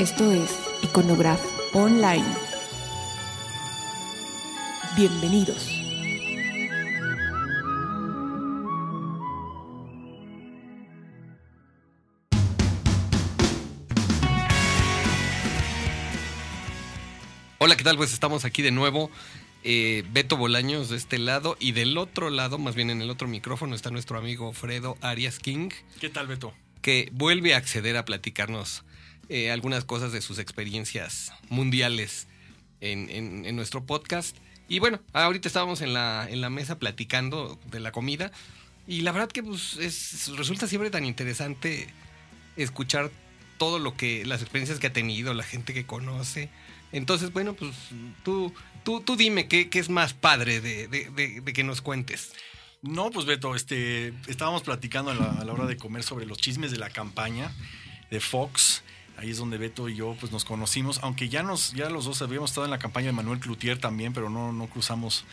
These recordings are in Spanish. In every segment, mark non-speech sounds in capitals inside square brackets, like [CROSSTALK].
Esto es Iconograph Online. Bienvenidos. Hola, ¿qué tal? Pues estamos aquí de nuevo. Eh, Beto Bolaños de este lado y del otro lado, más bien en el otro micrófono, está nuestro amigo Fredo Arias King, ¿Qué tal, Beto? que vuelve a acceder a platicarnos eh, algunas cosas de sus experiencias mundiales en, en- nuestro podcast. Y bueno, ahorita estábamos en la, en la mesa platicando de la comida y la verdad que pues, es, resulta siempre tan interesante escuchar todo lo que, las experiencias que ha tenido, la gente que conoce. Entonces, bueno, pues tú, tú, tú dime qué, qué es más padre de, de- que nos cuentes. No, pues Beto, este, estábamos platicando a la, a la hora de comer sobre los chismes de la campaña de Fox. Ahí es donde Beto y yo pues nos conocimos, aunque ya nos, ya los dos habíamos estado en la campaña de Manuel Cloutier también, pero no, no cruzamos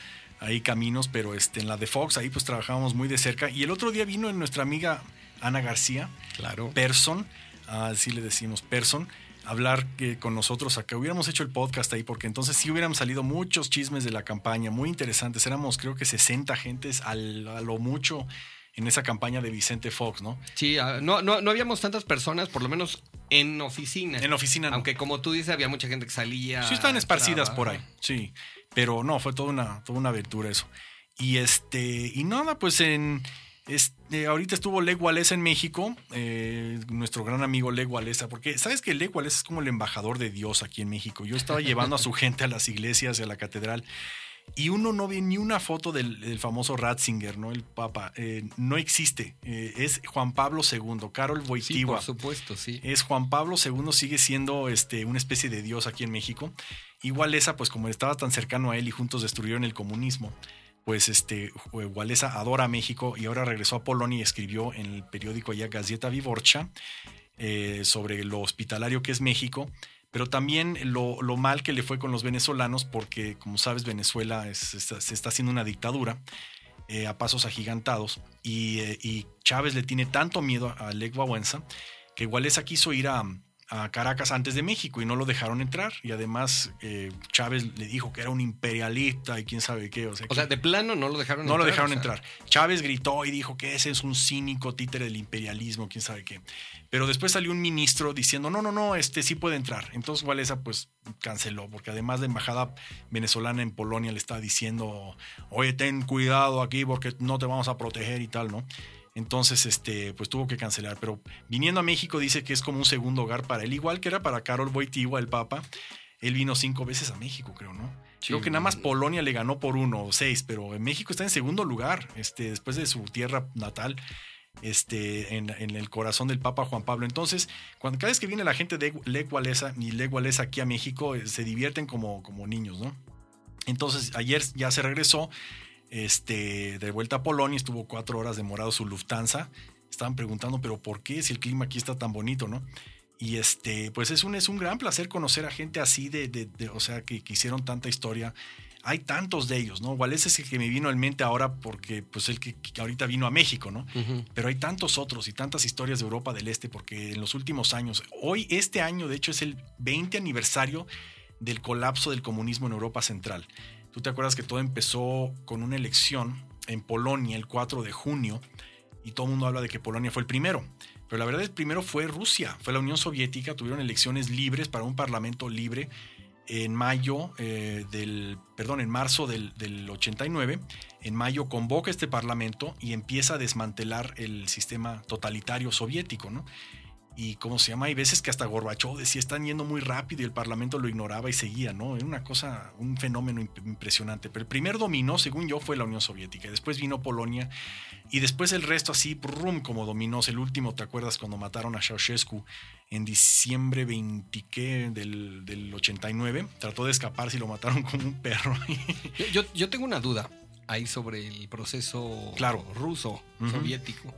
ahí caminos, pero este, en la de Fox ahí pues trabajábamos muy de cerca. Y el otro día vino nuestra amiga Ana García, Claro. Person, así le decimos Person, hablar eh, con nosotros acá. Hubiéramos hecho el podcast ahí porque entonces sí hubieran salido muchos chismes de la campaña, muy interesantes. Éramos creo que 60 gentes al- a lo mucho en esa campaña de Vicente Fox, ¿no? Sí, ah, no, no, no habíamos tantas personas, por lo menos en oficina. En oficina no. Aunque como tú dices, había mucha gente que salía. Sí estaban esparcidas por ahí, sí. Pero no, fue toda una, toda una aventura eso. Y este, y nada, pues en este, ahorita estuvo Leg Walesa en México, eh, nuestro gran amigo Leg Walesa, porque sabes que Leg Walesa es como el embajador de Dios aquí en México. Yo estaba llevando a su [LAUGHS] gente a las iglesias y a la catedral. Y uno no ve ni una foto del, del famoso Ratzinger, ¿no? El Papa. Eh, no existe. Eh, es Juan Pablo II, Carol Sí, Wojtyła por supuesto, sí. es Juan Pablo II, sigue siendo este, una especie de dios aquí en México. Igual esa, pues como estaba tan cercano a él y juntos destruyeron el comunismo, pues este, Walesa adora a México y ahora regresó a Polonia y escribió en el periódico allá Gazeta Wyborcza eh, sobre lo hospitalario que es México, pero también lo, lo mal que le fue con los venezolanos, porque como sabes Venezuela se está haciendo una dictadura eh, a pasos agigantados y, eh, y Chávez le tiene tanto miedo a Lech Wałęsa que Walesa quiso ir a, a Caracas antes de México y no lo dejaron entrar y además eh, Chávez le dijo que era un imperialista y quién sabe qué. O sea, O que- sea, de plano no lo dejaron no entrar. lo dejaron o sea, entrar. Chávez gritó y dijo que ese es un cínico títere del imperialismo, quién sabe qué. Pero después salió un ministro diciendo, no, no, no, este sí puede entrar. Entonces Walesa pues canceló, porque además la embajada venezolana en Polonia le estaba diciendo, oye, ten cuidado aquí porque no te vamos a proteger y tal, ¿no? Entonces, este, pues tuvo que cancelar. Pero viniendo a México dice que es como un segundo hogar para él, igual que era para Carol Wojtyła, el Papa. Él vino cinco veces a México, creo, ¿no? Sí. Creo que nada más Polonia le ganó por uno o seis, pero en México está en segundo lugar, este, después de su tierra natal, este, en, en el corazón del Papa Juan Pablo. Entonces, cuando cada vez que viene la gente de Lech Walesa y Lech Walesa aquí a México, eh, se divierten como, como niños, ¿no? Entonces, ayer ya se regresó este, de vuelta a Polonia, estuvo cuatro horas demorado su Lufthansa. Estaban preguntando, pero ¿por qué si el clima aquí está tan bonito, no? Y este, pues es un, es un gran placer conocer a gente así de, de- de- o sea, que, que hicieron tanta historia. Hay tantos de ellos, ¿no? Igual ese es el que me vino en mente ahora porque, pues, el que, que ahorita vino a México, ¿no? Pero hay tantos otros y tantas historias de Europa del Este porque en los últimos años, hoy, este año, de hecho, es el 20 aniversario del colapso del comunismo en Europa Central. Tú te acuerdas que todo empezó con una elección en Polonia el 4 de junio y todo el mundo habla de que Polonia fue el primero. Pero la verdad el primero fue Rusia, fue la Unión Soviética, tuvieron elecciones libres para un parlamento libre en mayo eh, del, perdón, en marzo del, del 89. En mayo convoca este parlamento y empieza a desmantelar el sistema totalitario soviético, ¿no? Y cómo se llama, hay veces que hasta Gorbachov decía están yendo muy rápido y el parlamento lo ignoraba y seguía, ¿no? Era una cosa, un fenómeno imp- impresionante. Pero el primer dominó, según yo, fue la Unión Soviética. y Después vino Polonia y después el resto así, como dominó. El último, ¿te acuerdas cuando mataron a Ceausescu en diciembre 20 ¿qué? del, del 89? Trató de escapar si lo mataron como un perro. [LAUGHS] Yo, yo, yo tengo una duda ahí sobre el proceso Claro. ruso, soviético.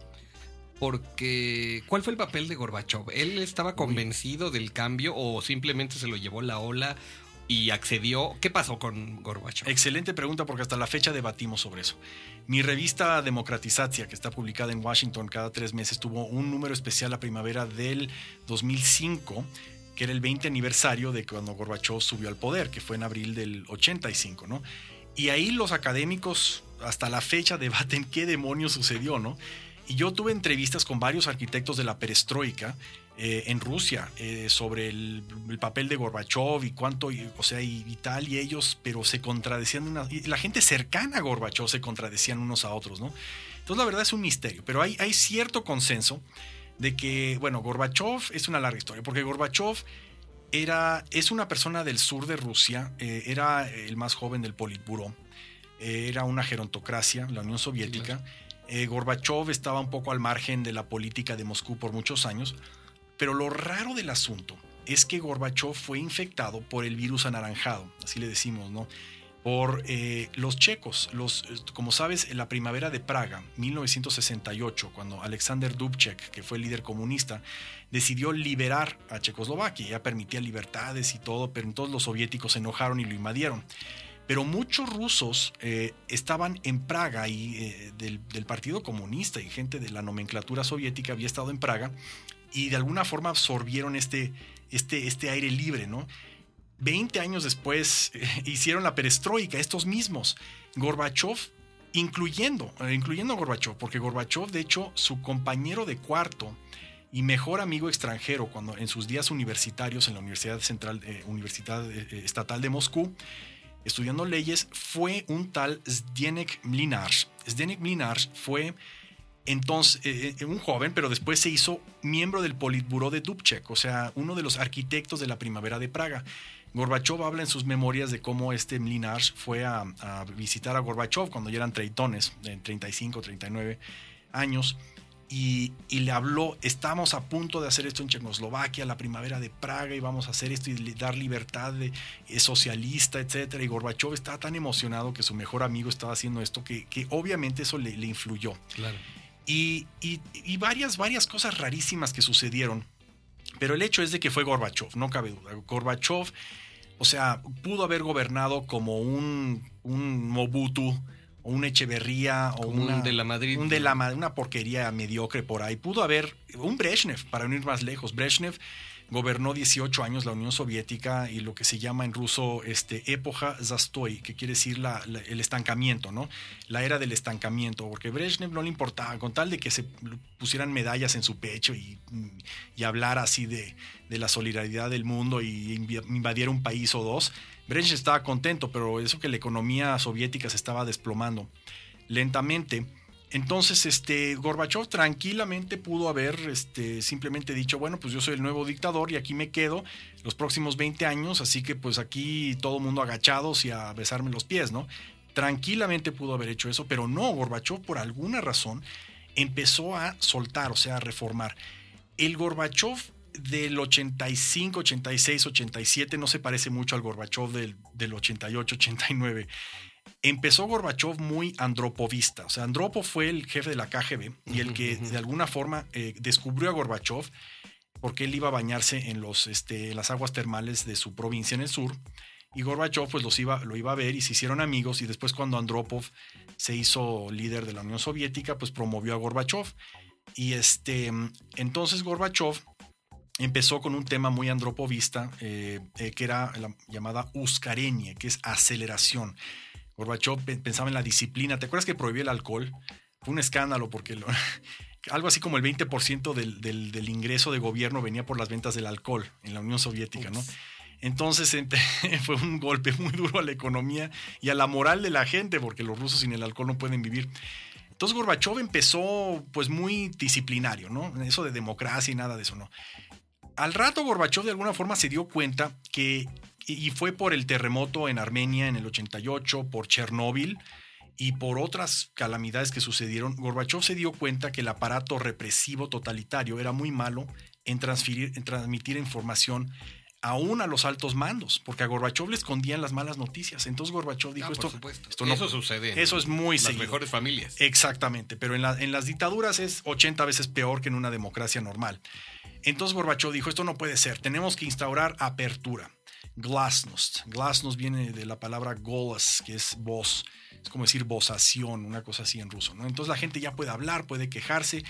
Porque, ¿cuál fue el papel de Gorbachev? ¿Él estaba convencido del cambio o simplemente se lo llevó la ola y accedió? ¿Qué pasó con Gorbachev? Excelente pregunta porque hasta la fecha debatimos sobre eso. Mi revista Democratizatia, que está publicada en Washington cada tres meses, tuvo un número especial la primavera del 2005 que era el 20 aniversario de cuando Gorbachev subió al poder, que fue en abril del 85, ¿no? Y ahí los académicos hasta la fecha [LAUGHS] debaten qué demonios sucedió, ¿no? Y yo tuve entrevistas con varios arquitectos de la perestroika eh, en Rusia eh, sobre el, papel de Gorbachev y cuánto, o sea, y, tal, y ellos, pero se contradecían, y la gente cercana a Gorbachev se contradecían unos a otros, ¿no? Entonces la verdad es un misterio, pero hay, hay cierto consenso de que, bueno, Gorbachev es una larga historia, porque Gorbachev era, es una persona del sur de Rusia, eh, era el más joven del Politburo, era una gerontocracia, la Unión Soviética. Gorbachev estaba un poco al margen de la política de Moscú por muchos años, pero lo raro del asunto es que Gorbachev fue infectado por el virus anaranjado, así le decimos, ¿no? Por eh, los checos. Los, como sabes, en la primavera de Praga, 1968, cuando Alexander Dubček, que fue el líder comunista, decidió liberar a Checoslovaquia, ya permitía libertades y todo, pero entonces los soviéticos se enojaron y lo invadieron pero muchos rusos eh, estaban en Praga y eh, del, Partido Comunista y gente de la nomenclatura soviética había estado en Praga y de alguna forma absorbieron este, este, este aire libre, ¿no? Veinte años después [LAUGHS] hicieron la perestroika, estos mismos. Gorbachev, incluyendo, eh, incluyendo a Gorbachev, porque Gorbachev, de hecho, su compañero de cuarto y mejor amigo extranjero cuando en sus días universitarios en la Universidad Central, Universidad Estatal de Moscú, estudiando leyes, fue un tal Zdenek Mlinar. Zdenek Mlinar fue entonces, eh, eh, un joven, pero después se hizo miembro del Politburó de Dubček, o sea, uno de los arquitectos de la primavera de Praga. Gorbachev habla en sus memorias de cómo este Mlinar fue a, visitar a Gorbachev cuando ya eran treitones, de 35, 39 años, y, le habló, estamos a punto de hacer esto en Checoslovaquia, la primavera de Praga, y vamos a hacer esto y dar libertad de, eh, socialista, etc. Y Gorbachev estaba tan emocionado que su mejor amigo estaba haciendo esto, que, obviamente eso le, le influyó. Claro. Y, varias, varias cosas rarísimas que sucedieron. Pero el hecho es de que fue Gorbachev, no cabe duda. Gorbachev, o sea, pudo haber gobernado como un, un Mobutu, o un Echeverría, o un de la Madrid. Un de la, una porquería mediocre por ahí. Pudo haber un Brezhnev, para no ir más lejos. Brezhnev gobernó 18 años la Unión Soviética y lo que se llama en ruso este, época zastoy, que quiere decir la, el estancamiento, ¿no? La era del estancamiento, porque Brezhnev no le importaba, con tal de que se pusieran medallas en su pecho y, y hablar así de, de, la solidaridad del mundo y invadiera un país o dos, Brezhnev estaba contento, pero eso que la economía soviética se estaba desplomando lentamente entonces, este, Gorbachev tranquilamente pudo haber este, simplemente dicho, bueno, pues yo soy el nuevo dictador y aquí me quedo los próximos 20 años, así que pues aquí todo el mundo agachados y a besarme los pies, ¿no? Tranquilamente pudo haber hecho eso, pero no, Gorbachev por alguna razón empezó a soltar, o sea, a reformar. El Gorbachev del 85, 86, 87 no se parece mucho al Gorbachev del, del 88, 89 empezó Gorbachev muy andropovista. O sea, Andropov fue el jefe de la KGB y el que de alguna forma eh, descubrió a Gorbachev porque él iba a bañarse en los, este, las aguas termales de su provincia en el sur. Y Gorbachev pues los iba, lo iba a ver y se hicieron amigos y después cuando Andropov se hizo líder de la Unión Soviética pues promovió a Gorbachev. Y este, entonces Gorbachev empezó con un tema muy andropovista eh, eh, que era la llamada uskarenie, que es aceleración. Gorbachev pensaba en la disciplina. ¿Te acuerdas que prohibió el alcohol? Fue un escándalo porque [LAUGHS] algo así como el 20% del, del, ingreso de gobierno venía por las ventas del alcohol en la Unión Soviética, ¿no? Entonces [LAUGHS] fue un golpe muy duro a la economía y a la moral de la gente, porque los rusos sin el alcohol no pueden vivir. Entonces Gorbachev empezó pues muy disciplinario, ¿no? Eso de democracia y nada de eso, ¿no? Al rato Gorbachev de alguna forma se dio cuenta que y fue por el terremoto en Armenia en el 88, por Chernóbil y por otras calamidades que sucedieron, Gorbachev se dio cuenta que el aparato represivo totalitario era muy malo en, transferir, en transmitir información aún a los altos mandos, porque a Gorbachev le escondían las malas noticias. Entonces Gorbachev dijo ah, esto, esto no, eso sucede. Eso es muy en las mejores familias. Exactamente, pero en, en las dictaduras es 80 veces peor que en una democracia normal. Entonces Gorbachev dijo, esto no puede ser, tenemos que instaurar apertura. Glasnost. Glasnost viene de la palabra golas, que es voz. Es como decir vozación, una cosa así en ruso. ¿no? Entonces la gente ya puede hablar, puede quejarse.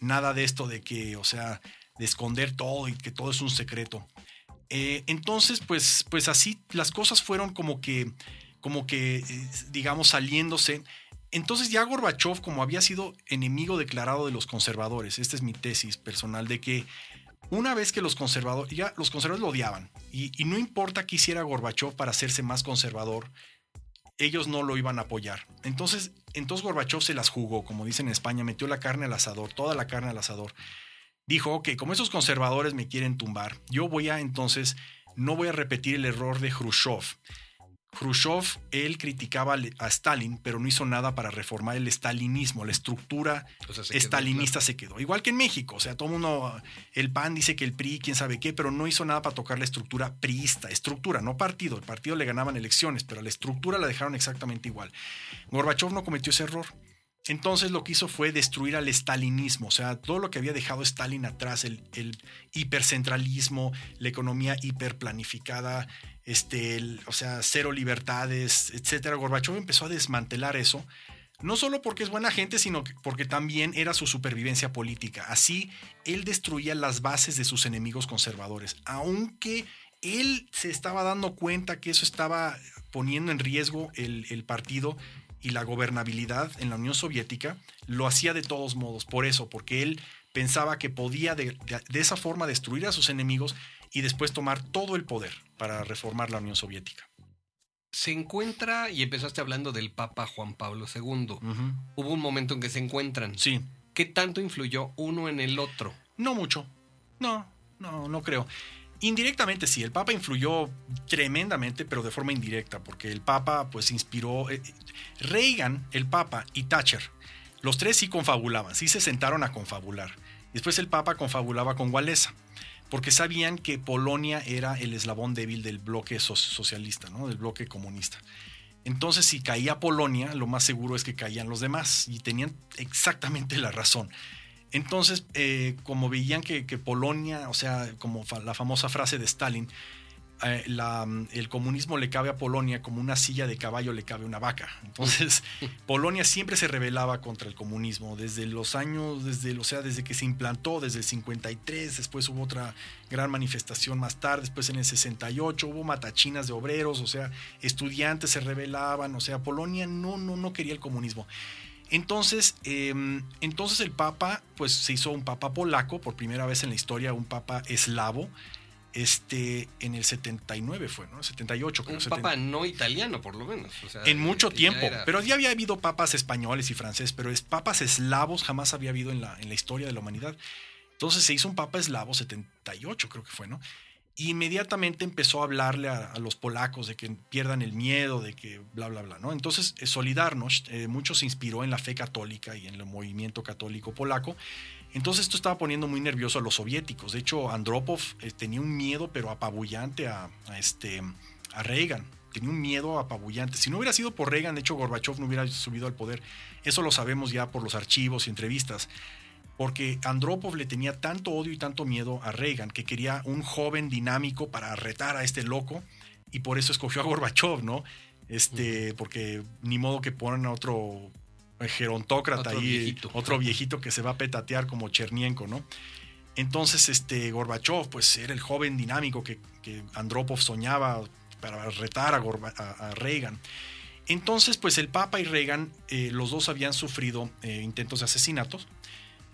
Nada de esto de que, o sea, de esconder todo y que todo es un secreto. Eh, entonces, pues, pues así las cosas fueron como que, como que, eh, digamos, saliéndose. Entonces ya Gorbachev, como había sido enemigo declarado de los conservadores, esta es mi tesis personal, de que una vez que los conservadores, ya los conservadores lo odiaban, y, no importa qué hiciera Gorbachev para hacerse más conservador, ellos no lo iban a apoyar. Entonces, entonces Gorbachev se las jugó, como dicen en España, metió la carne al asador, toda la carne al asador. Dijo, ok, como esos conservadores me quieren tumbar, yo voy a entonces, no voy a repetir el error de Khrushchev. Khrushchev, él criticaba a Stalin, pero no hizo nada para reformar el stalinismo, la estructura O sea, se quedó, estalinista se quedó. Igual que en México, o sea, todo mundo, el PAN dice que el PRI, quién sabe qué, pero no hizo nada para tocar la estructura priista, estructura, no partido. El partido le ganaban elecciones, pero la estructura la dejaron exactamente igual. Gorbachev no cometió ese error. Entonces lo que hizo fue destruir al estalinismo, o sea, todo lo que había dejado Stalin atrás, el, hipercentralismo, la economía hiperplanificada, este, o sea, cero libertades, etcétera. Gorbachev empezó a desmantelar eso, no solo porque es buena gente, sino que- porque también era su supervivencia política. Así, él destruía las bases de sus enemigos conservadores, aunque él se estaba dando cuenta que eso estaba poniendo en riesgo el partido y la gobernabilidad en la Unión Soviética, lo hacía de todos modos, por eso, porque él pensaba que podía de, de- de esa forma destruir a sus enemigos y después tomar todo el poder para reformar la Unión Soviética. Se encuentra, y empezaste hablando del Papa Juan Pablo II. Hubo un momento en que se encuentran. Sí, ¿Qué tanto influyó uno en el otro? no mucho. No, no, no creo. Indirectamente sí, el Papa influyó tremendamente, pero de forma indirecta, porque el Papa pues inspiró... eh, Reagan, el Papa y Thatcher, los tres sí confabulaban, sí se sentaron a confabular. Después el Papa confabulaba con Walesa, porque sabían que Polonia era el eslabón débil del bloque so- socialista, ¿no? del bloque comunista. Entonces, si caía Polonia, lo más seguro es que caían los demás, y tenían exactamente la razón. Entonces, eh, como veían que, que Polonia, o sea, como fa- la famosa frase de Stalin, eh, la, mm, el comunismo le cabe a Polonia como una silla de caballo le cabe a una vaca. Entonces, [LAUGHS] Polonia siempre se rebelaba contra el comunismo desde los años, desde, o sea, desde que se implantó, desde el 53, después hubo otra gran manifestación más tarde, después en el 68 hubo matachinas de obreros, o sea, estudiantes se rebelaban, o sea, Polonia no, no, no quería el comunismo. Entonces, eh, entonces el Papa, pues se hizo un Papa polaco, por primera vez en la historia, un Papa eslavo, este, en el 79 fue, ¿no? 78 creo. Un 70. Papa no italiano, por lo menos. O sea, En mucho tiempo, era- pero ya había habido papas españoles y franceses, pero es papas eslavos jamás había habido en la, en la historia de la humanidad. Entonces se hizo un papa eslavo, 78 creo que fue, ¿no? Inmediatamente empezó a hablarle a, los polacos de que pierdan el miedo, de que bla, bla, bla, ¿no? Entonces eh, Solidarność eh, mucho se inspiró en la fe católica y en el movimiento católico polaco. Entonces esto estaba poniendo muy nervioso a los soviéticos. De hecho, Andropov eh, tenía un miedo, pero apabullante a, a este, a Reagan. Tenía un miedo apabullante. Si no hubiera sido por Reagan, de hecho, Gorbachev no hubiera subido al poder. Eso lo sabemos ya por los archivos y entrevistas. Porque Andropov le tenía tanto odio y tanto miedo a Reagan que quería un joven dinámico para retar a este loco y por eso escogió a Gorbachev, ¿no? Este, porque ni modo que ponen a otro gerontócrata Otro ahí, viejito. otro viejito que se va a petatear como Chernienko, ¿no? Entonces, este, Gorbachev, pues era el joven dinámico que, que Andropov soñaba para retar a, Gorba- a- a Reagan. Entonces, pues el Papa y Reagan, eh, los dos habían sufrido eh, intentos de asesinatos.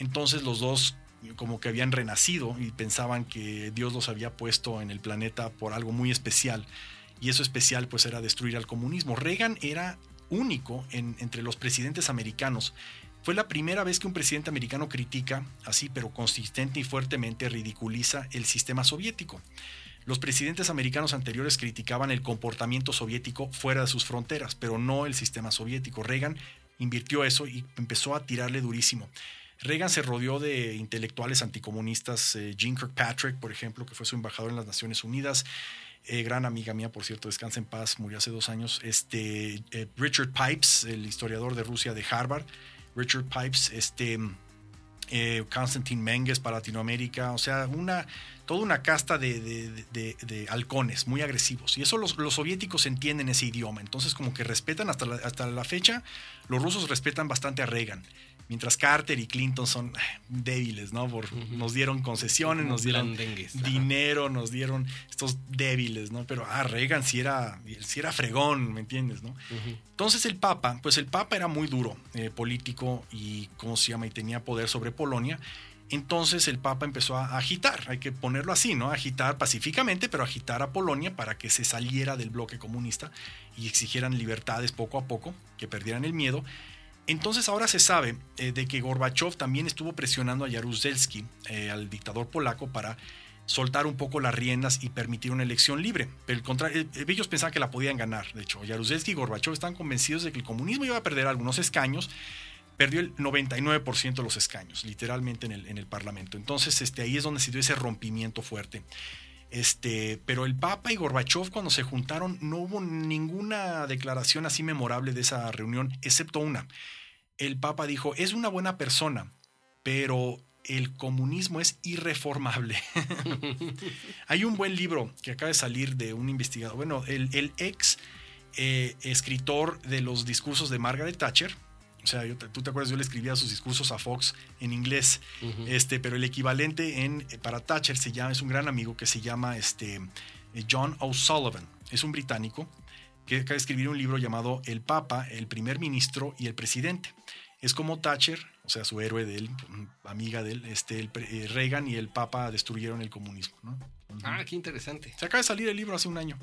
Entonces los dos como que habían renacido y pensaban que Dios los había puesto en el planeta por algo muy especial. Y eso especial pues era destruir al comunismo. Reagan era único en- entre los presidentes americanos. Fue la primera vez que un presidente americano critica, así pero consistente y fuertemente ridiculiza el sistema soviético. Los presidentes americanos anteriores criticaban el comportamiento soviético fuera de sus fronteras, pero no el sistema soviético. Reagan invirtió eso y empezó a tirarle durísimo. Reagan se rodeó de intelectuales anticomunistas, eh, Jean Kirkpatrick, por ejemplo, que fue su embajador en las Naciones Unidas, eh, gran amiga mía, por cierto, descansa en paz, murió hace dos años, este, eh, Richard Pipes, el historiador de Rusia de Harvard, Richard Pipes, este, eh, Constantin Menges para Latinoamérica, o sea, una, toda una casta de, de- de- de halcones muy agresivos. Y eso los, los soviéticos entienden ese idioma. Entonces como que respetan hasta la, hasta la fecha, los rusos respetan bastante a Reagan. Mientras Carter y Clinton son eh, débiles, ¿no? Por- Nos dieron concesiones, nos dieron dinero, nos dieron estos débiles, ¿no? Pero ah, Reagan sí era, sí era fregón, ¿me entiendes, no? Entonces el Papa, pues el Papa era muy duro, eh, político y, ¿cómo se llama? Y tenía poder sobre Polonia. Entonces el Papa empezó a agitar, hay que ponerlo así, ¿no? Agitar pacíficamente, pero agitar a Polonia para que se saliera del bloque comunista y exigieran libertades poco a poco, que perdieran el miedo. Entonces ahora se sabe eh, de que Gorbachev también estuvo presionando a Jaruzelski, eh, al dictador polaco, para soltar un poco las riendas y permitir una elección libre. Pero eh, ellos pensaban que la podían ganar. De hecho, Jaruzelski y Gorbachev están convencidos de que el comunismo iba a perder algunos escaños. Perdió el 99% de los escaños, literalmente en el, en el Parlamento. Entonces, este, ahí es donde se dio ese rompimiento fuerte. Este, pero el Papa y Gorbachev cuando se juntaron no hubo ninguna declaración así memorable de esa reunión, excepto una. El Papa dijo, es una buena persona, pero el comunismo es irreformable. [LAUGHS] Hay un buen libro que acaba de salir de un investigador, bueno, el, el ex eh, escritor de los discursos de Margaret Thatcher. O sea, yo tú te acuerdas, yo le escribía sus discursos a Fox en inglés, este, pero el equivalente en, para Thatcher se llama, es un gran amigo que se llama este, eh, John O'Sullivan. Es un británico que acaba de escribir un libro llamado El Papa, el primer ministro y el presidente. Es como Thatcher, o sea, su héroe de él, amiga de él, este, el eh, Reagan y el Papa destruyeron el comunismo. Ah, qué interesante. Se acaba de salir el libro hace un año.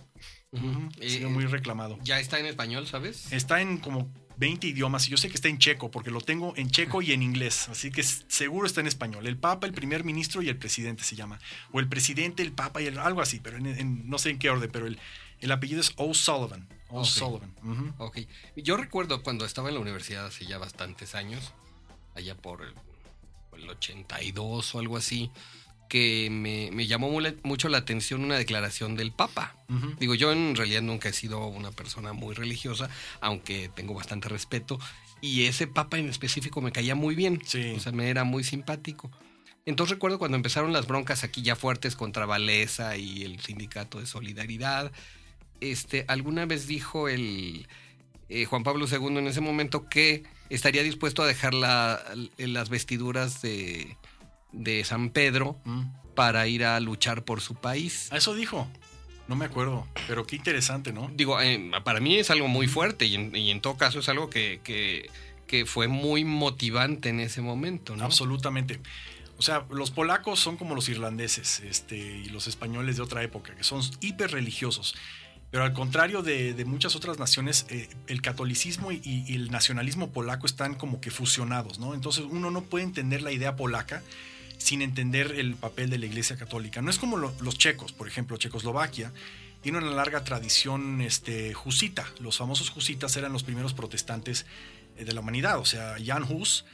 Eh, sido muy reclamado. Ya está en español, ¿sabes? Está en como 20 idiomas y yo sé que está en checo porque lo tengo en checo y en inglés, así que seguro está en español. El Papa, el primer ministro y el presidente se llama. O el presidente, el Papa y el, algo así, pero en- en- no sé en qué orden, pero el, el apellido es O'Sullivan. O'Sullivan. ujú. Ok. Yo recuerdo cuando estaba en la universidad hace ya bastantes años, allá por el, por el 82 o algo así, que me, me llamó mucho la atención una declaración del Papa. Digo, yo en realidad nunca he sido una persona muy religiosa, aunque tengo bastante respeto, y ese Papa en específico me caía muy bien. Sí. O sea, me era muy simpático. Entonces recuerdo cuando empezaron las broncas aquí ya fuertes contra Valesa y el sindicato de solidaridad. Este, alguna vez dijo el eh, Juan Pablo II en ese momento que estaría dispuesto a dejar la- las vestiduras de, de San Pedro Mm. para ir a luchar por su país. Eso dijo. No me acuerdo, pero qué interesante, ¿no? Digo, eh, para mí es algo muy fuerte y en, y en todo caso es algo que, que- que fue muy motivante en ese momento, ¿no? Absolutamente. O sea, los polacos son como los irlandeses este, y los españoles de otra época, que son hiper religiosos. Pero al contrario de, de muchas otras naciones, eh, el catolicismo y, y el nacionalismo polaco están como que fusionados, ¿no? Entonces uno no puede entender la idea polaca sin entender el papel de la Iglesia Católica. No es como lo- los checos, por ejemplo, Checoslovaquia tiene una larga tradición este, jusita. Los famosos jusitas eran los primeros protestantes eh, de la humanidad. O sea, Jan Hus,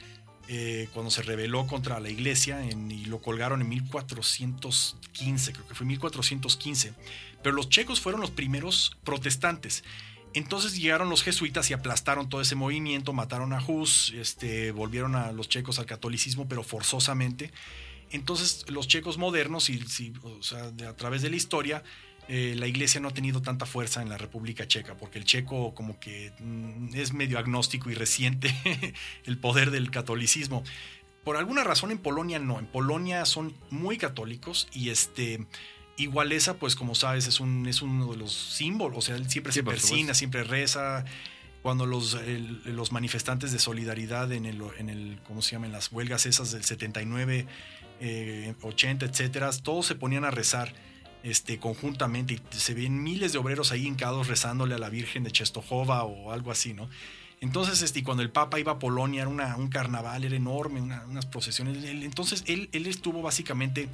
eh, cuando se rebeló contra la iglesia y lo colgaron en 1415, creo que fue 1415. Pero los checos fueron los primeros protestantes. Entonces llegaron los jesuitas y aplastaron todo ese movimiento, mataron a Hus, este, volvieron a los checos al catolicismo, pero forzosamente. Entonces los checos modernos, y, a través de la historia, eh, la iglesia no ha tenido tanta fuerza en la República Checa, porque el checo como que mm, es medio agnóstico y reciente [LAUGHS] el poder del catolicismo. Por alguna razón en Polonia no, en Polonia son muy católicos y este... Y Walesa, pues como sabes, es, un, es uno de los símbolos, o sea, él siempre Sí, se persina, siempre reza. Cuando los, el- los manifestantes de solidaridad en el, en el, ¿cómo se llama? En las huelgas esas del 79, eh, 80, etcétera, todos se ponían a rezar este, conjuntamente y se ven miles de obreros ahí hincados rezándole a la Virgen de Czestochowa o algo así, ¿no? Entonces, este, y cuando el Papa iba a Polonia, era una- un carnaval, era enorme, una- unas procesiones. Él- entonces, él, él estuvo básicamente,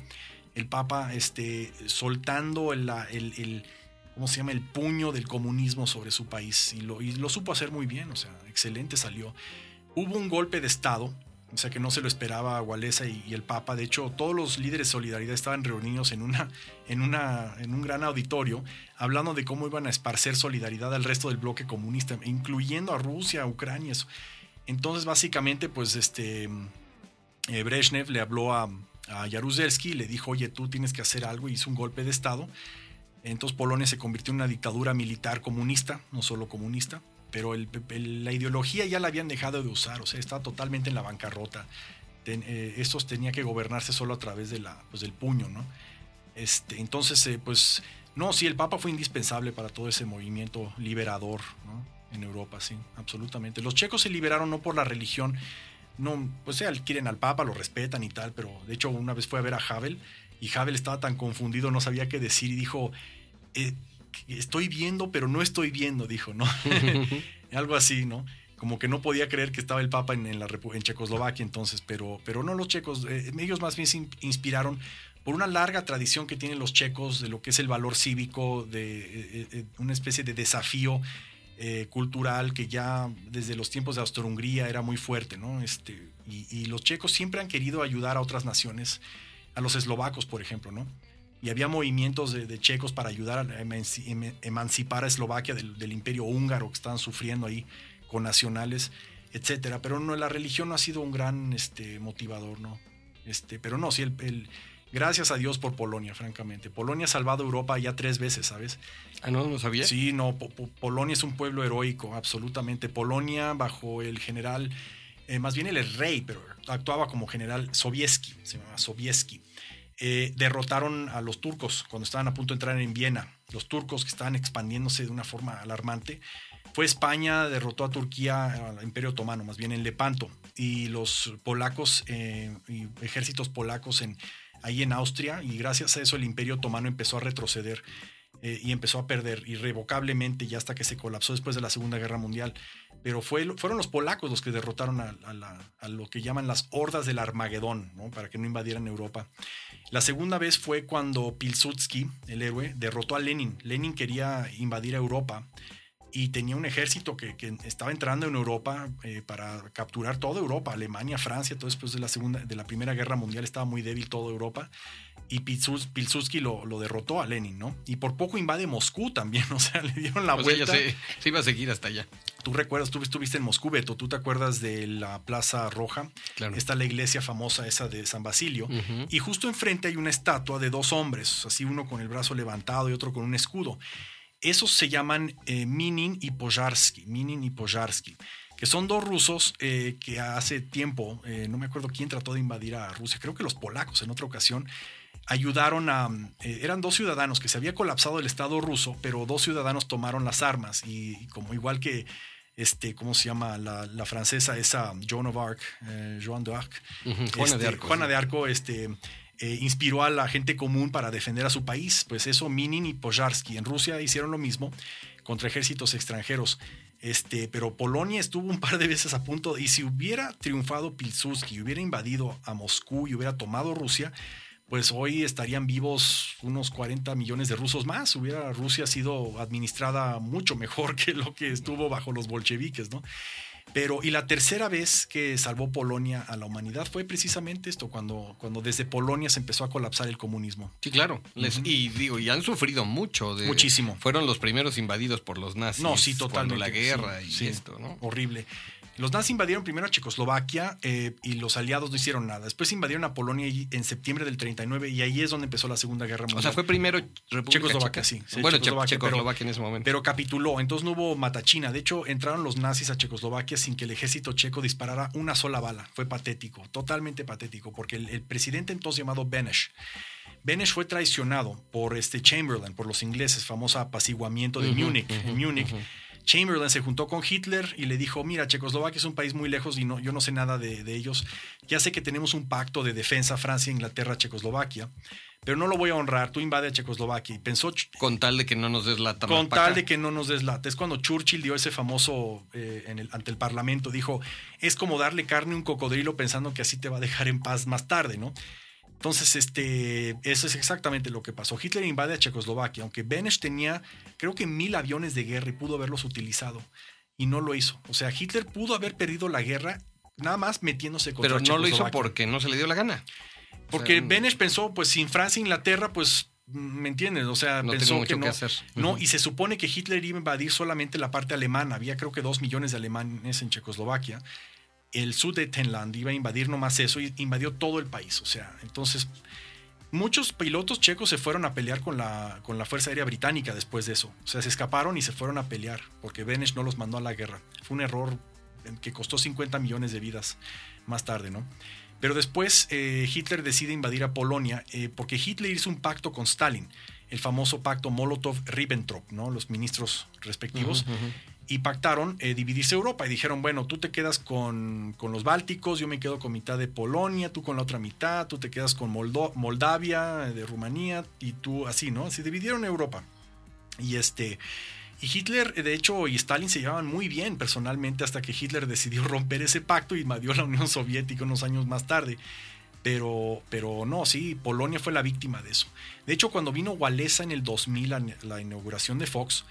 el Papa, este, soltando el, el- ¿cómo se llama? El puño del comunismo sobre su país. Y lo, y lo supo hacer muy bien, o sea, excelente salió. Hubo un golpe de Estado, o sea que no se lo esperaba a Walesa y, y el Papa. De hecho, todos los líderes de solidaridad estaban reunidos en, una, en, una, en un gran auditorio hablando de cómo iban a esparcer solidaridad al resto del bloque comunista, incluyendo a Rusia, a Ucrania. Eso. Entonces, básicamente, pues este eh, Brezhnev le habló a, a Jaruzelski, le dijo, oye, tú tienes que hacer algo, y hizo un golpe de Estado. Entonces Polonia se convirtió en una dictadura militar comunista, no solo comunista, pero la ideología ya la habían dejado de usar, o sea, estaba totalmente en la bancarrota. Eh, estos tenía que gobernarse solo a través de la, pues, del puño, ¿no? Este, entonces, eh, pues, no, sí, el Papa fue indispensable para todo ese movimiento liberador. En Europa, sí, absolutamente. Los checos se liberaron no por la religión, no, pues sea, quieren al Papa, lo respetan y tal, pero de hecho una vez fue a ver a Havel y Havel estaba tan confundido, no sabía qué decir y dijo, eh, estoy viendo, pero no estoy viendo, dijo, ¿no? [LAUGHS] [LAUGHS] Algo así, ¿no? Como que no podía creer que estaba el Papa en, la, en Checoslovaquia entonces, pero, pero no los checos, eh, ellos más bien se inspiraron por una larga tradición que tienen los checos de lo que es el valor cívico, de eh, una especie de desafío cultural que ya desde los tiempos de Austro-Hungría era muy fuerte, ¿no? Este, y, los checos siempre han querido ayudar a otras naciones, a los eslovacos, por ejemplo, ¿no? y había movimientos de, checos para ayudar a emancipar a Eslovaquia del, imperio húngaro que estaban sufriendo ahí con nacionales, etcétera. Pero no, la religión no ha sido un gran este, motivador, ¿no? Este, pero no, sí, el, gracias a Dios por Polonia, francamente. Polonia ha salvado Europa ya tres veces, ¿sabes? Ah, no, no sabía. Sí, no, Polonia es un pueblo heroico, absolutamente. Polonia, bajo el general, eh, más bien el rey, pero actuaba como general Sobieski, se llama Sobieski eh, derrotaron a los turcos cuando estaban a punto de entrar en Viena. Los turcos que estaban expandiéndose de una forma alarmante. Fue España, derrotó a Turquía, al Imperio Otomano, más bien en Lepanto. Y los polacos, eh, y ejércitos polacos en, ahí en Austria. Y gracias a eso el Imperio Otomano empezó a retroceder eh, y empezó a perder irrevocablemente ya hasta que se colapsó después de la Segunda Guerra Mundial pero fue, fueron los polacos los que derrotaron a, lo que llaman las hordas del Armagedón, para que no invadieran Europa. La segunda vez fue cuando Pilsudski, el héroe, derrotó a Lenin. Lenin quería invadir a Europa y tenía un ejército que, estaba entrando en Europa eh, para capturar toda Europa, Alemania, Francia, todo después de la, segunda, de la Primera Guerra Mundial estaba muy débil toda Europa y Pilsudski lo, lo, derrotó a Lenin, ¿no? Y por poco invade Moscú también, [LAUGHS] o sea, le dieron la vuelta. se, iba a seguir hasta allá. Tú recuerdas, tú estuviste en Moscú, Beto, tú te acuerdas de la Plaza Roja, claro. está la iglesia famosa esa de San Basilio, y justo enfrente hay una estatua de dos hombres, así uno con el brazo levantado y otro con un escudo. Esos se llaman eh, Minin y Pojarsky, Minin y Pojarsky que son dos rusos eh, que hace tiempo, eh, no me acuerdo quién trató de invadir a Rusia, creo que los polacos en otra ocasión, ayudaron a... Eran dos ciudadanos que se había colapsado el Estado ruso, pero dos ciudadanos tomaron las armas y, como igual que... Este, ¿cómo se llama? La, francesa, esa Joan of Arc, eh, Joan de Arc. Juana de este, Arco. Juana de Arco, este, eh, inspiró a la gente común para defender a su país. Pues eso, Minin y Pojarsky en Rusia hicieron lo mismo contra ejércitos extranjeros. Este, pero Polonia estuvo un par de veces a punto, y si hubiera triunfado Pilsudski, hubiera invadido a Moscú y hubiera tomado Rusia, pues hoy estarían vivos unos 40 millones de rusos más. Hubiera Rusia sido administrada mucho mejor [LAUGHS] que lo que estuvo bajo los bolcheviques, ¿no? Pero, y la tercera vez que salvó Polonia a la humanidad fue precisamente esto, cuando, cuando desde Polonia se empezó a colapsar el comunismo. Sí, claro. Y digo, y han sufrido mucho. De, Muchísimo. Fueron los primeros invadidos por los nazis. No, sí, totalmente. la guerra y esto, ¿no? Horrible. Los nazis invadieron primero a Checoslovaquia eh, y los aliados no hicieron nada. Después invadieron a Polonia en septiembre del 39 y ahí es donde empezó la Segunda Guerra Mundial. O sea, fue primero Checoslovaquia, sí, Bueno, Checoslovaquia, en ese momento. Pero capituló, entonces no hubo matachina. De hecho, entraron los nazis a Checoslovaquia sin que el ejército checo disparara una sola bala. Fue patético, totalmente patético, porque el, presidente entonces llamado Beneš Beneš fue traicionado por este Chamberlain, por los ingleses, famoso apaciguamiento de Múnich. Múnich. Chamberlain se juntó con Hitler y le dijo, mira, Checoslovaquia es un país muy lejos y no, yo no sé nada de, ellos. Ya sé que tenemos un pacto de defensa Francia, Inglaterra, Checoslovaquia, pero no lo voy a honrar, tú invade a Checoslovaquia. Y pensó... Con tal de que no nos des lata. Con tal de que no nos des lata. Es cuando Churchill dio ese famoso eh, en el, ante el Parlamento, dijo, es como darle carne a un cocodrilo pensando que así te va a dejar en paz más tarde, ¿no? Entonces, este, eso es exactamente lo que pasó. Hitler invade a Checoslovaquia, aunque Beneš tenía, creo que mil aviones de guerra y pudo haberlos utilizado, y no lo hizo. O sea, Hitler pudo haber perdido la guerra nada más metiéndose contra Pero no lo hizo porque no se le dio la gana. Porque o pensó, pues sin Francia e Inglaterra, pues ¿Me entiendes? O sea, pensó que no. No, y se supone que Hitler iba a invadir solamente la parte alemana. Había creo que dos millones de alemanes en Checoslovaquia. El Sudetenland iba a invadir nomás eso y invadió todo el país. O sea, entonces muchos pilotos checos se fueron a pelear con la, con la Fuerza Aérea Británica después de eso. O sea, se escaparon y se fueron a pelear porque Benesch no los mandó a la guerra. Fue un error que costó 50 millones de vidas más tarde, ¿no? Pero después eh, Hitler decide invadir a Polonia eh, porque Hitler hizo un pacto con Stalin, el famoso pacto Molotov-Ribbentrop, ¿no? los ministros respectivos, y pactaron eh, dividirse Europa y dijeron, bueno, tú te quedas con, con, los Bálticos, yo me quedo con mitad de Polonia, tú con la otra mitad, tú te quedas con Moldavia, de Rumanía, y tú así, ¿no? Se dividieron Europa. Y este... Y Hitler, de hecho, y Stalin se llevaban muy bien personalmente hasta que Hitler decidió [LAUGHS] romper ese pacto y invadió la Unión Soviética unos años más tarde. Pero, pero no, sí, Polonia fue la víctima de eso. De hecho, cuando vino Walesa en el 2000 a la inauguración de Fox,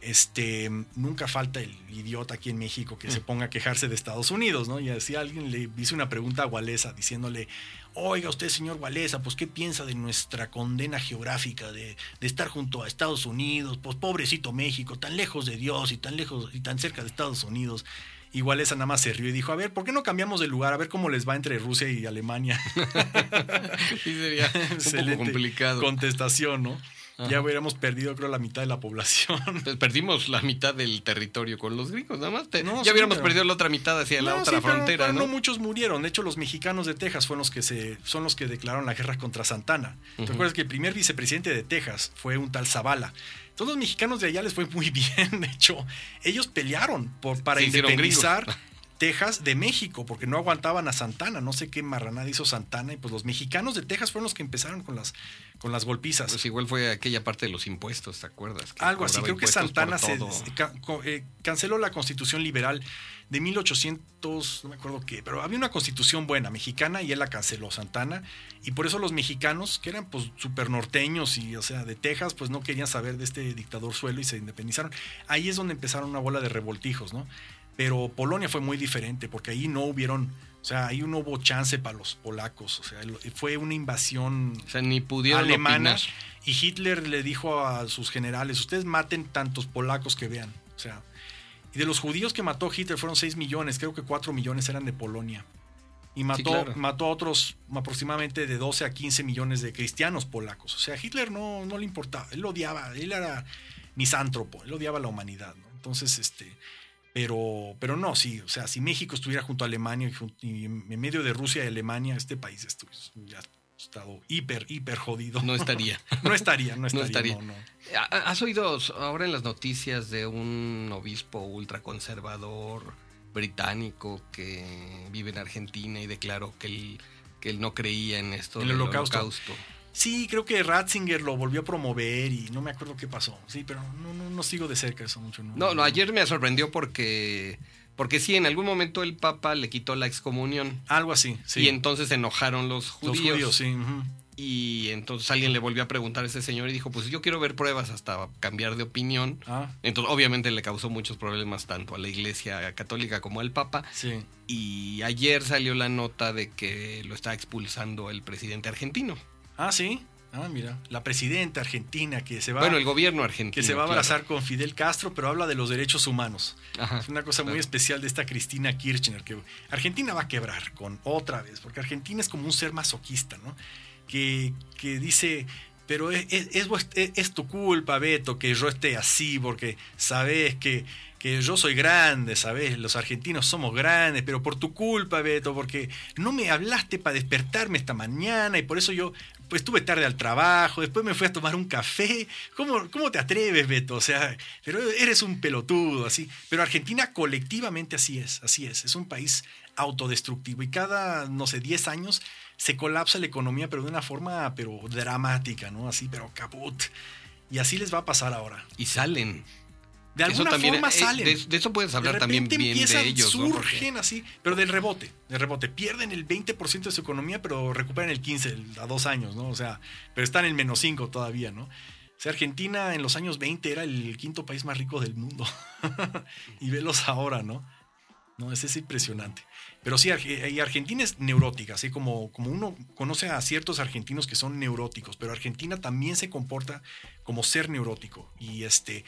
este, nunca falta el idiota aquí en México que se mm. ponga a quejarse de Estados Unidos, ¿no? Y así alguien le hizo una pregunta a Walesa diciéndole, oiga usted, señor Walesa, pues ¿qué piensa de nuestra condena geográfica de, estar junto a Estados Unidos? Pues pobrecito México, tan lejos de Dios y tan lejos y tan cerca de Estados Unidos. Y Walesa nada más se rió y dijo, a ver, ¿por qué no cambiamos de lugar? A ver cómo les va entre Rusia y Alemania. [LAUGHS] sí, sería [LAUGHS] un poco complicado. Contestación, ¿no? Ya hubiéramos perdido, creo, la mitad de la población. Pues perdimos la mitad del territorio con los gringos, nada más. ya hubiéramos perdido la otra mitad hacia la otra frontera, ¿no? muchos murieron. De hecho, los mexicanos de Texas fueron los que se, son los que declararon la guerra contra Santana. ¿Te acuerdas que el primer vicepresidente de Texas fue un tal Zavala? Todos los mexicanos de allá les fue muy [LAUGHS] bien. De hecho, ellos pelearon por, para independizar [LAUGHS] Texas de México, porque no aguantaban a Santana. No sé qué marranada hizo Santana. Y pues los mexicanos de Texas fueron los que empezaron con las, con las golpizas. Pues igual fue aquella parte de los impuestos, ¿te acuerdas? Algo así. Creo que Santana se, eh, canceló la constitución liberal de 1800, no me acuerdo qué, pero había una constitución buena, mexicana, y él la canceló, Santana. Y por eso los mexicanos, que eran pues súper norteños y, o sea, de Texas, pues no querían saber de este dictador suelo y se independizaron. Ahí es donde empezaron una bola de revoltijos, ¿no? Pero Polonia fue muy diferente porque ahí no hubieron, o sea, ahí no hubo chance para los polacos, o sea, fue una invasión o sea, ni pudieron alemana y Hitler le dijo a sus generales, ustedes maten tantos polacos que vean, o sea, y de los judíos que mató Hitler fueron 6 millones, creo que 4 millones eran de Polonia. Y mató, mató a otros aproximadamente de 12 a 15 millones de cristianos polacos. O sea, Hitler no, no le importaba, él odiaba, él era misántropo, él odiaba la humanidad. ¿no? Entonces, este, pero, pero no, sí, o sea, si México estuviera junto a Alemania y, en medio de Rusia y Alemania, este país ya estado hiper, hiper jodido. No estaría. [LAUGHS] no estaría, no estaría. ¿Has oído ahora en las noticias de un obispo ultraconservador británico que vive en Argentina y declaró que él, que él no creía en esto del holocausto. Sí, creo que Ratzinger lo volvió a promover y no me acuerdo qué pasó. Sí, pero no, no, no sigo de cerca eso mucho. No, no, ayer me sorprendió porque, porque sí, en algún momento el Papa le quitó la excomunión. Algo así, sí. Y entonces se enojaron los judíos. Los judíos, sí. Y entonces alguien le volvió a preguntar a ese señor y dijo, pues yo quiero ver pruebas hasta cambiar de opinión. Ah. Entonces obviamente le causó muchos problemas tanto a la iglesia católica como al Papa. Sí. Y ayer salió la nota de que lo está expulsando el presidente argentino. Ah, sí. Ah, mira, la presidenta argentina que se va. Bueno, el gobierno argentino. Que se va a abrazar con Fidel Castro, pero habla de los derechos humanos. es una cosa muy especial de esta Cristina Kirchner, que Argentina va a quebrar con otra vez, porque Argentina es como un ser masoquista, ¿no? Que, que dice, pero es, es, es, tu culpa, Beto, que yo esté así, porque sabes que que yo soy grande, ¿sabes? Los argentinos somos grandes, pero por tu culpa, Beto, porque no me hablaste para despertarme esta mañana y por eso yo pues estuve tarde al trabajo, después me fui a tomar un café. ¿Cómo, ¿Cómo te atreves, Beto? O sea, pero eres un pelotudo, así. Pero Argentina colectivamente así es, así es. Es un país autodestructivo y cada, no sé, 10 años se colapsa la economía, pero de una forma, pero dramática, ¿no? Así, pero caput. Y así les va a pasar ahora. Y salen. De alguna forma eh, salen. De, eso puedes hablar también bien de ellos. Surgen así, pero del rebote, del rebote. Pierden el 20% de su economía, pero recuperan el 15% a dos años, ¿no? O sea, pero están en menos 5 todavía, ¿no? O sea, Argentina en los años 20 era el quinto país más rico del mundo. [LAUGHS] y velos ahora, ¿no? No, ese es impresionante. Pero sí, y Argentina es neurótica, así como, como uno conoce a ciertos argentinos que son neuróticos, pero Argentina también se comporta como ser neurótico. Y este,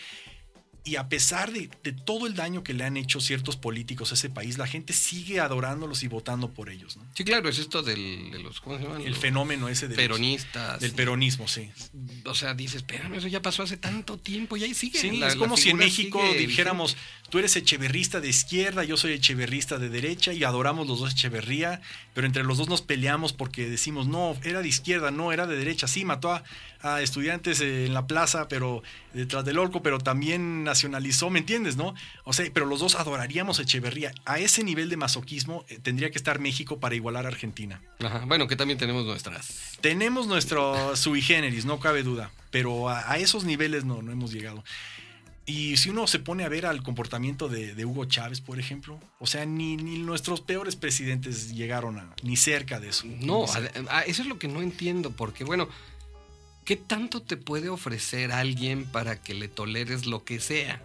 Y a pesar de, de, todo el daño que le han hecho ciertos políticos a ese país, la gente sigue adorándolos y votando por ellos. ¿no? Sí, claro, es esto del, de los, ¿cómo se llaman? El Los fenómeno ese de peronistas. del peronismo, sí. O sea, dices, espérame, eso ya pasó hace tanto tiempo y ahí sigue. Sí, La- es como si en México dijéramos, tú eres echeverrista de izquierda, yo soy echeverrista de derecha y adoramos los dos Echeverría, pero entre los dos nos peleamos porque decimos, no, era de izquierda, no, era de derecha, sí, mató a, a estudiantes eh, en la plaza, pero detrás del orco, pero también nacionalizó, ¿me entiendes, no? O sea, pero los dos adoraríamos a Echeverría. A ese nivel de masoquismo eh, tendría que estar México para igualar a Argentina. Ajá, Bueno, que también tenemos nuestras. Tenemos nuestro sui generis, no cabe duda, pero a, a esos niveles no, no hemos llegado. Y si uno se pone a ver al comportamiento de, de Hugo Chávez, por ejemplo, o sea, ni, ni nuestros peores presidentes llegaron a, ni cerca de eso. No, a- a- eso es lo que no entiendo, porque bueno, ¿qué tanto te puede ofrecer alguien para que le toleres lo que sea?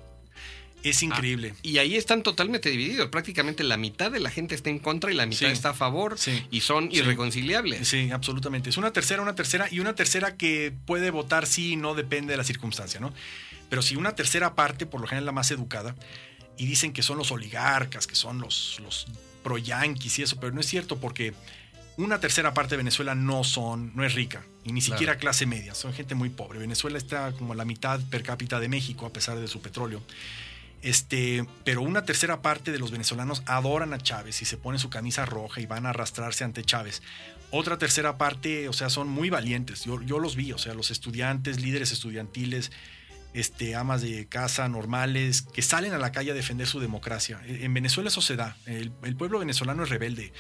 es increíble. Y ahí están totalmente divididos. Prácticamente la mitad de la gente está en contra y la mitad Sí. está a favor Sí. y son Sí. irreconciliables. Sí, absolutamente. Es una tercera, una tercera y una tercera que puede votar sí y no depende de la circunstancia, ¿no? Pero si una tercera parte, por lo general la más educada, y dicen que son los oligarcas, que son los, los pro-yanquis y eso, pero no es cierto porque una tercera parte de Venezuela no son, no es rica, y ni Claro. siquiera clase media, son gente muy pobre. Venezuela está como a la mitad per cápita de México, a pesar de su petróleo. Este, pero una tercera parte de los venezolanos adoran a Chávez y se ponen su camisa roja y van a arrastrarse ante Chávez. Otra tercera parte, o sea, son muy valientes. Yo, yo los vi, o sea, los estudiantes, líderes estudiantiles, este, amas de casa normales, que salen a la calle a defender su democracia. E, En Venezuela eso se da. El, el pueblo venezolano es rebelde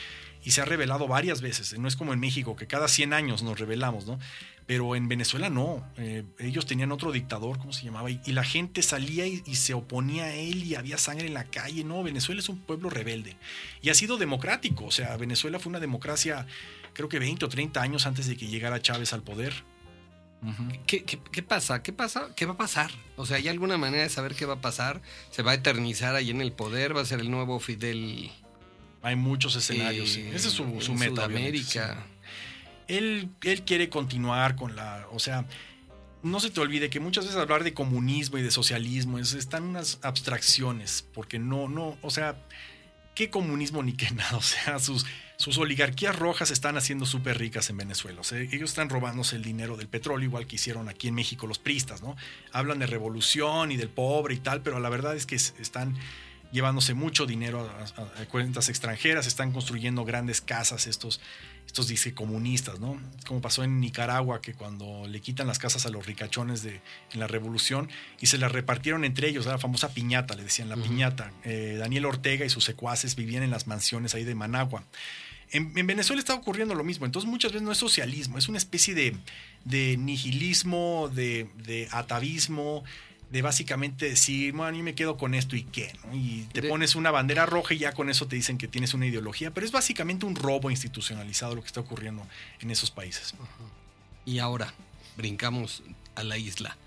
y se ha rebelado varias veces. No es como en México, que cada 100 años nos rebelamos, ¿no? Pero en Venezuela no. Eh, ellos tenían otro dictador, ¿cómo se llamaba? Y, y la gente salía y, y se oponía a él y había sangre en la calle. No, Venezuela es un pueblo rebelde. Y ha sido democrático. O sea, Venezuela fue una democracia, creo que 20 o 30 años antes de que llegara Chávez al poder. ¿Qué, qué, qué pasa? ¿Qué pasa? ¿Qué va a pasar? O sea, ¿hay alguna manera de saber qué va a pasar? ¿Se va a eternizar ahí en el poder? ¿Va a ser el nuevo Fidel Hay muchos escenarios. eh, Ese es su, su en meta. Sudamérica? sí. Él, él quiere continuar con la. O sea, no se te olvide que muchas veces hablar de comunismo y de socialismo es, están unas abstracciones, porque no, no, o sea, qué comunismo ni qué [LAUGHS] nada. O sea, sus, sus oligarquías rojas están haciendo súper ricas en Venezuela. O sea, ellos están robándose el dinero del petróleo, igual que hicieron aquí en México los pristas, ¿no? Hablan de revolución y del pobre y tal, pero la verdad es que es- están llevándose mucho dinero a, a- a cuentas extranjeras, están construyendo grandes casas estos, estos dice comunistas, ¿no? Como pasó en Nicaragua, que cuando le quitan las casas a los ricachones de, en la revolución y se las repartieron entre ellos, la famosa piñata, le decían la piñata. Eh, Daniel Ortega y sus secuaces vivían en las mansiones ahí de Managua. En, en Venezuela está ocurriendo lo mismo, entonces muchas veces no es socialismo, es una especie de, de nihilismo, de, de atavismo, de básicamente decir, bueno, yo me quedo con esto y qué, ¿no? Y te De- pones una bandera roja y ya con eso te dicen que tienes una ideología, pero es básicamente un robo institucionalizado lo que está ocurriendo en esos países. Y ahora, brincamos a la isla.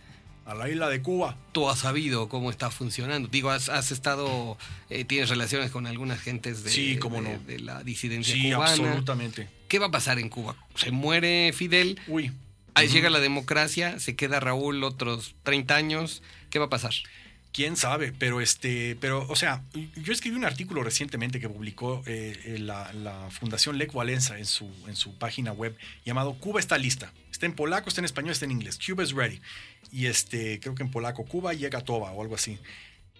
A la isla de Cuba. Tú has sabido cómo está funcionando. Digo, has, has estado, eh, tienes relaciones con algunas gentes de, Sí, cómo de- no. de la disidencia Sí, cubana. absolutamente. ¿Qué va a pasar en Cuba? Se muere Fidel, Uy. Ahí llega la democracia, se queda Raúl otros 30 años. ¿Qué va a pasar? quién sabe, pero este, pero, o sea, yo escribí un artículo recientemente que publicó eh, eh, la, la Fundación Lech Walesa en su, en su página web llamado Cuba está lista. Está en polaco, está en español, está en inglés. Cuba is ready. Y este, creo que en polaco, Cuba llega toba o algo así.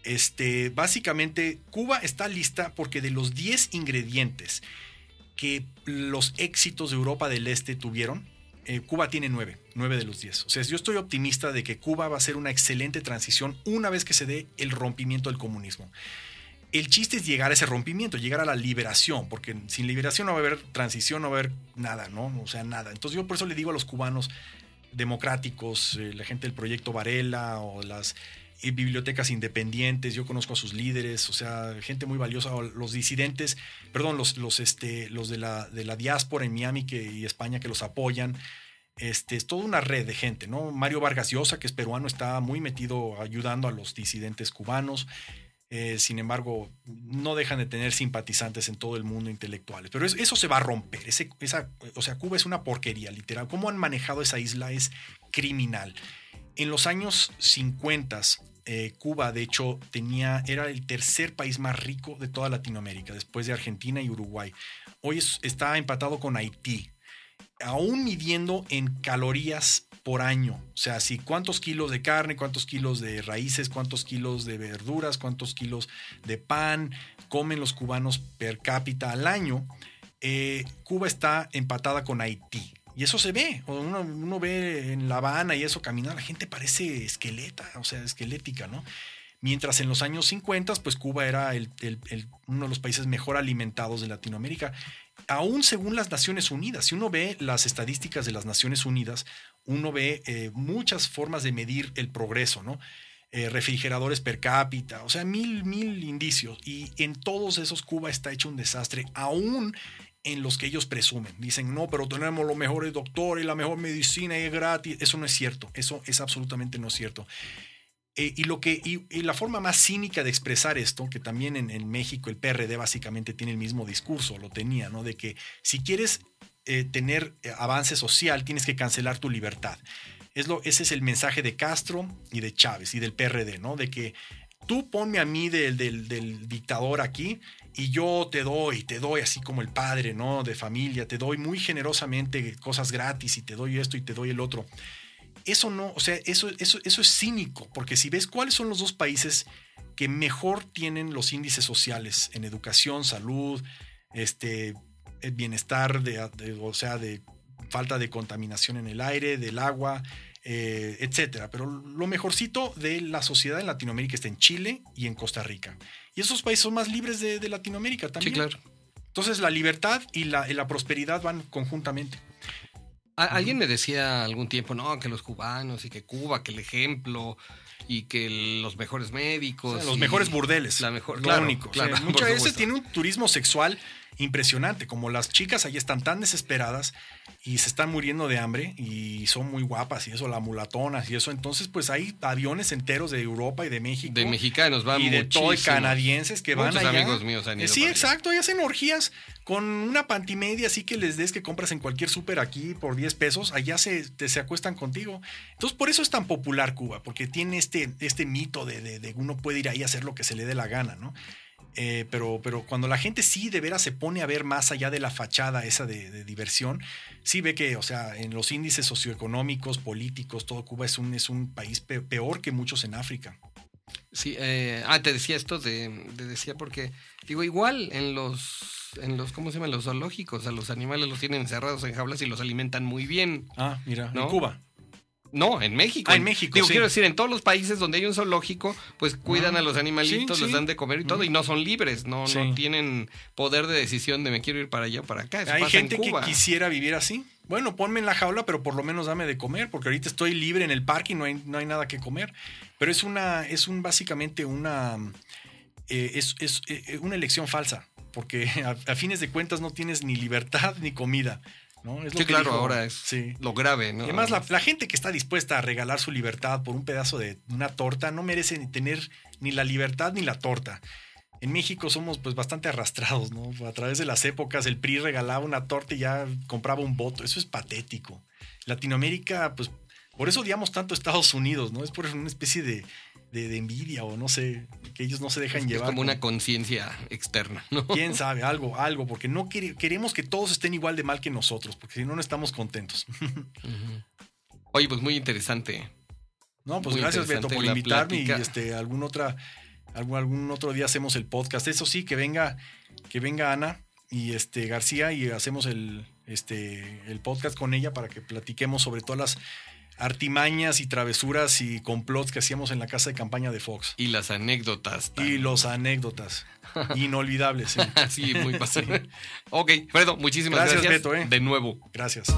Este, básicamente, Cuba está lista porque de los 10 ingredientes que los éxitos de Europa del Este tuvieron, eh, Cuba tiene nueve, nueve de los diez. O sea, yo estoy optimista de que Cuba va a ser una excelente transición una vez que se dé el rompimiento del comunismo. El chiste es llegar a ese rompimiento, llegar a la liberación, porque sin liberación no va a haber transición, no va a haber nada, ¿no? O sea, nada. Entonces yo por eso le digo a los cubanos democráticos, eh, la gente del proyecto Varela o las eh, bibliotecas independientes, yo conozco a sus líderes, o sea, gente muy valiosa, los disidentes, perdón, los, los, este, los de, la, de la diáspora en Miami que, y España que los apoyan. Este, es toda una red de gente, ¿no? Mario Vargas Llosa, que es peruano, está muy metido ayudando a los disidentes cubanos. Eh, sin embargo, no dejan de tener simpatizantes en todo el mundo intelectuales. Pero es- eso se va a romper. Esa, o sea, Cuba es una porquería, literal. Cómo han manejado esa isla es criminal. En los años 50 eh, Cuba, de hecho, tenía, era el tercer país más rico de toda Latinoamérica, después de Argentina y Uruguay. Hoy está empatado con Haití, aún midiendo en calorías por año. O sea, si cuántos kilos de carne, cuántos kilos de raíces, cuántos kilos de verduras, cuántos kilos de pan comen los cubanos per cápita al año. Eh, Cuba está empatada con Haití. Y eso se ve. Uno, uno, ve en La Habana y eso caminar, la gente parece esqueleta, o sea, esquelética, ¿no? Mientras en los años 50, pues Cuba era uno de los países mejor alimentados de Latinoamérica. Aún según las Naciones Unidas, si uno ve las estadísticas de las Naciones Unidas, uno ve eh, muchas formas de medir el progreso, ¿no? Eh, refrigeradores per cápita, o sea, mil, mil indicios. Y en todos esos Cuba está hecho un desastre, aún en los que ellos presumen. Dicen, no, pero tenemos los mejores doctores, la mejor medicina y es gratis. Eso no es cierto, eso es absolutamente no cierto. Eh, y, lo que, y, la forma más cínica de expresar esto, que también en, en, México el PRD básicamente tiene el mismo discurso, lo tenía, ¿no? De que si quieres eh, tener eh, avance social, tienes que cancelar tu libertad. Es lo, ese es el mensaje de Castro y de Chávez y del PRD, ¿no? De que tú ponme a mí del, del, dictador aquí y yo te doy, te doy así como el padre, ¿no? De familia, te doy muy generosamente cosas gratis y te doy esto y te doy el otro. Eso no, o sea, eso, eso, eso es cínico, porque si ves cuáles son los dos países que mejor tienen los índices sociales en educación, salud, este, el bienestar, de, o sea, de falta de contaminación en el aire, del agua, eh, etcétera. Pero lo mejorcito de la sociedad en Latinoamérica está en Chile y en Costa Rica. Y esos países son más libres de, Latinoamérica también. Sí, claro. Entonces la libertad y la, y la prosperidad van conjuntamente. Alguien me decía algún tiempo, no, que los cubanos y que Cuba, que el ejemplo y que los mejores médicos. los mejores burdeles. La mejor, claro, único. Claro, [LAUGHS] muchas veces tiene un turismo sexual impresionante, como las chicas ahí están tan desesperadas y se están muriendo de hambre y son muy guapas y eso, la mulatonas y eso, entonces pues hay aviones enteros de Europa y de México. De mexicanos van Y de todo canadienses que van allá. amigos míos han ido Sí, exacto, y hacen orgías con una pantimedia así que les des que compras en cualquier súper aquí por 10 pesos, allá se, se acuestan contigo. Entonces por eso es tan popular Cuba, porque tiene este, este mito de, de, de uno puede ir ahí a hacer lo que se le dé la gana, ¿no? Eh, pero, pero cuando la gente sí de veras se pone a ver más allá de la fachada esa de, diversión, sí ve que, o sea, en los índices socioeconómicos, políticos, todo Cuba es un, es un país peor que muchos en África. Sí, eh, ah, te decía esto de, decía porque, digo, igual en los, en los, ¿cómo se llama? Los zoológicos, a los animales los tienen encerrados en jaulas y los alimentan muy bien. Ah, mira, en Cuba. No, en México. Ah, en México. Digo, quiero decir, en todos los países donde hay un zoológico, pues cuidan a los animalitos, les dan de comer y todo, y no son libres, no, no tienen poder de decisión de me quiero ir para allá o para acá. hay gente que quisiera vivir así. Bueno, ponme en la jaula, pero por lo menos dame de comer, porque ahorita estoy libre en el parque y no hay, no hay nada que comer. Pero es una, es un básicamente una, eh, es, es, eh, una elección falsa, porque [LAUGHS] a fines de cuentas no tienes ni libertad ni comida. ¿No? Es lo claro, ahora es lo grave, ¿no? además, la, gente que está dispuesta a regalar su libertad por un pedazo de una torta no merece ni tener ni la libertad ni la torta. En México somos pues bastante arrastrados, ¿no? A través de las épocas el PRI regalaba una torta y ya compraba un voto. Eso es patético. Latinoamérica, pues por eso odiamos tanto a Estados Unidos, ¿no? Es por una especie de, de, envidia o no sé, que ellos no se dejan llevar. Es como una conciencia externa, ¿no? Quién [LAUGHS] sabe, algo, algo, porque no queremos que todos estén igual de mal que nosotros, porque si no, no estamos contentos. [LAUGHS] Oye, pues muy interesante. No, pues gracias Beto por invitarme y este, algún otra, algún, algún otro día hacemos el podcast. Eso sí, que venga, que venga Ana y este García y hacemos el, este, el podcast con ella para que platiquemos sobre todas las artimañas y travesuras y complots que hacíamos en la casa de campaña de Fox. Y las anécdotas. Y los anécdotas. [LAUGHS] Inolvidables. [LAUGHS] Sí, muy fácil. ok, Fredo, muchísimas gracias. Gracias, Beto. ¿eh? De nuevo. Gracias.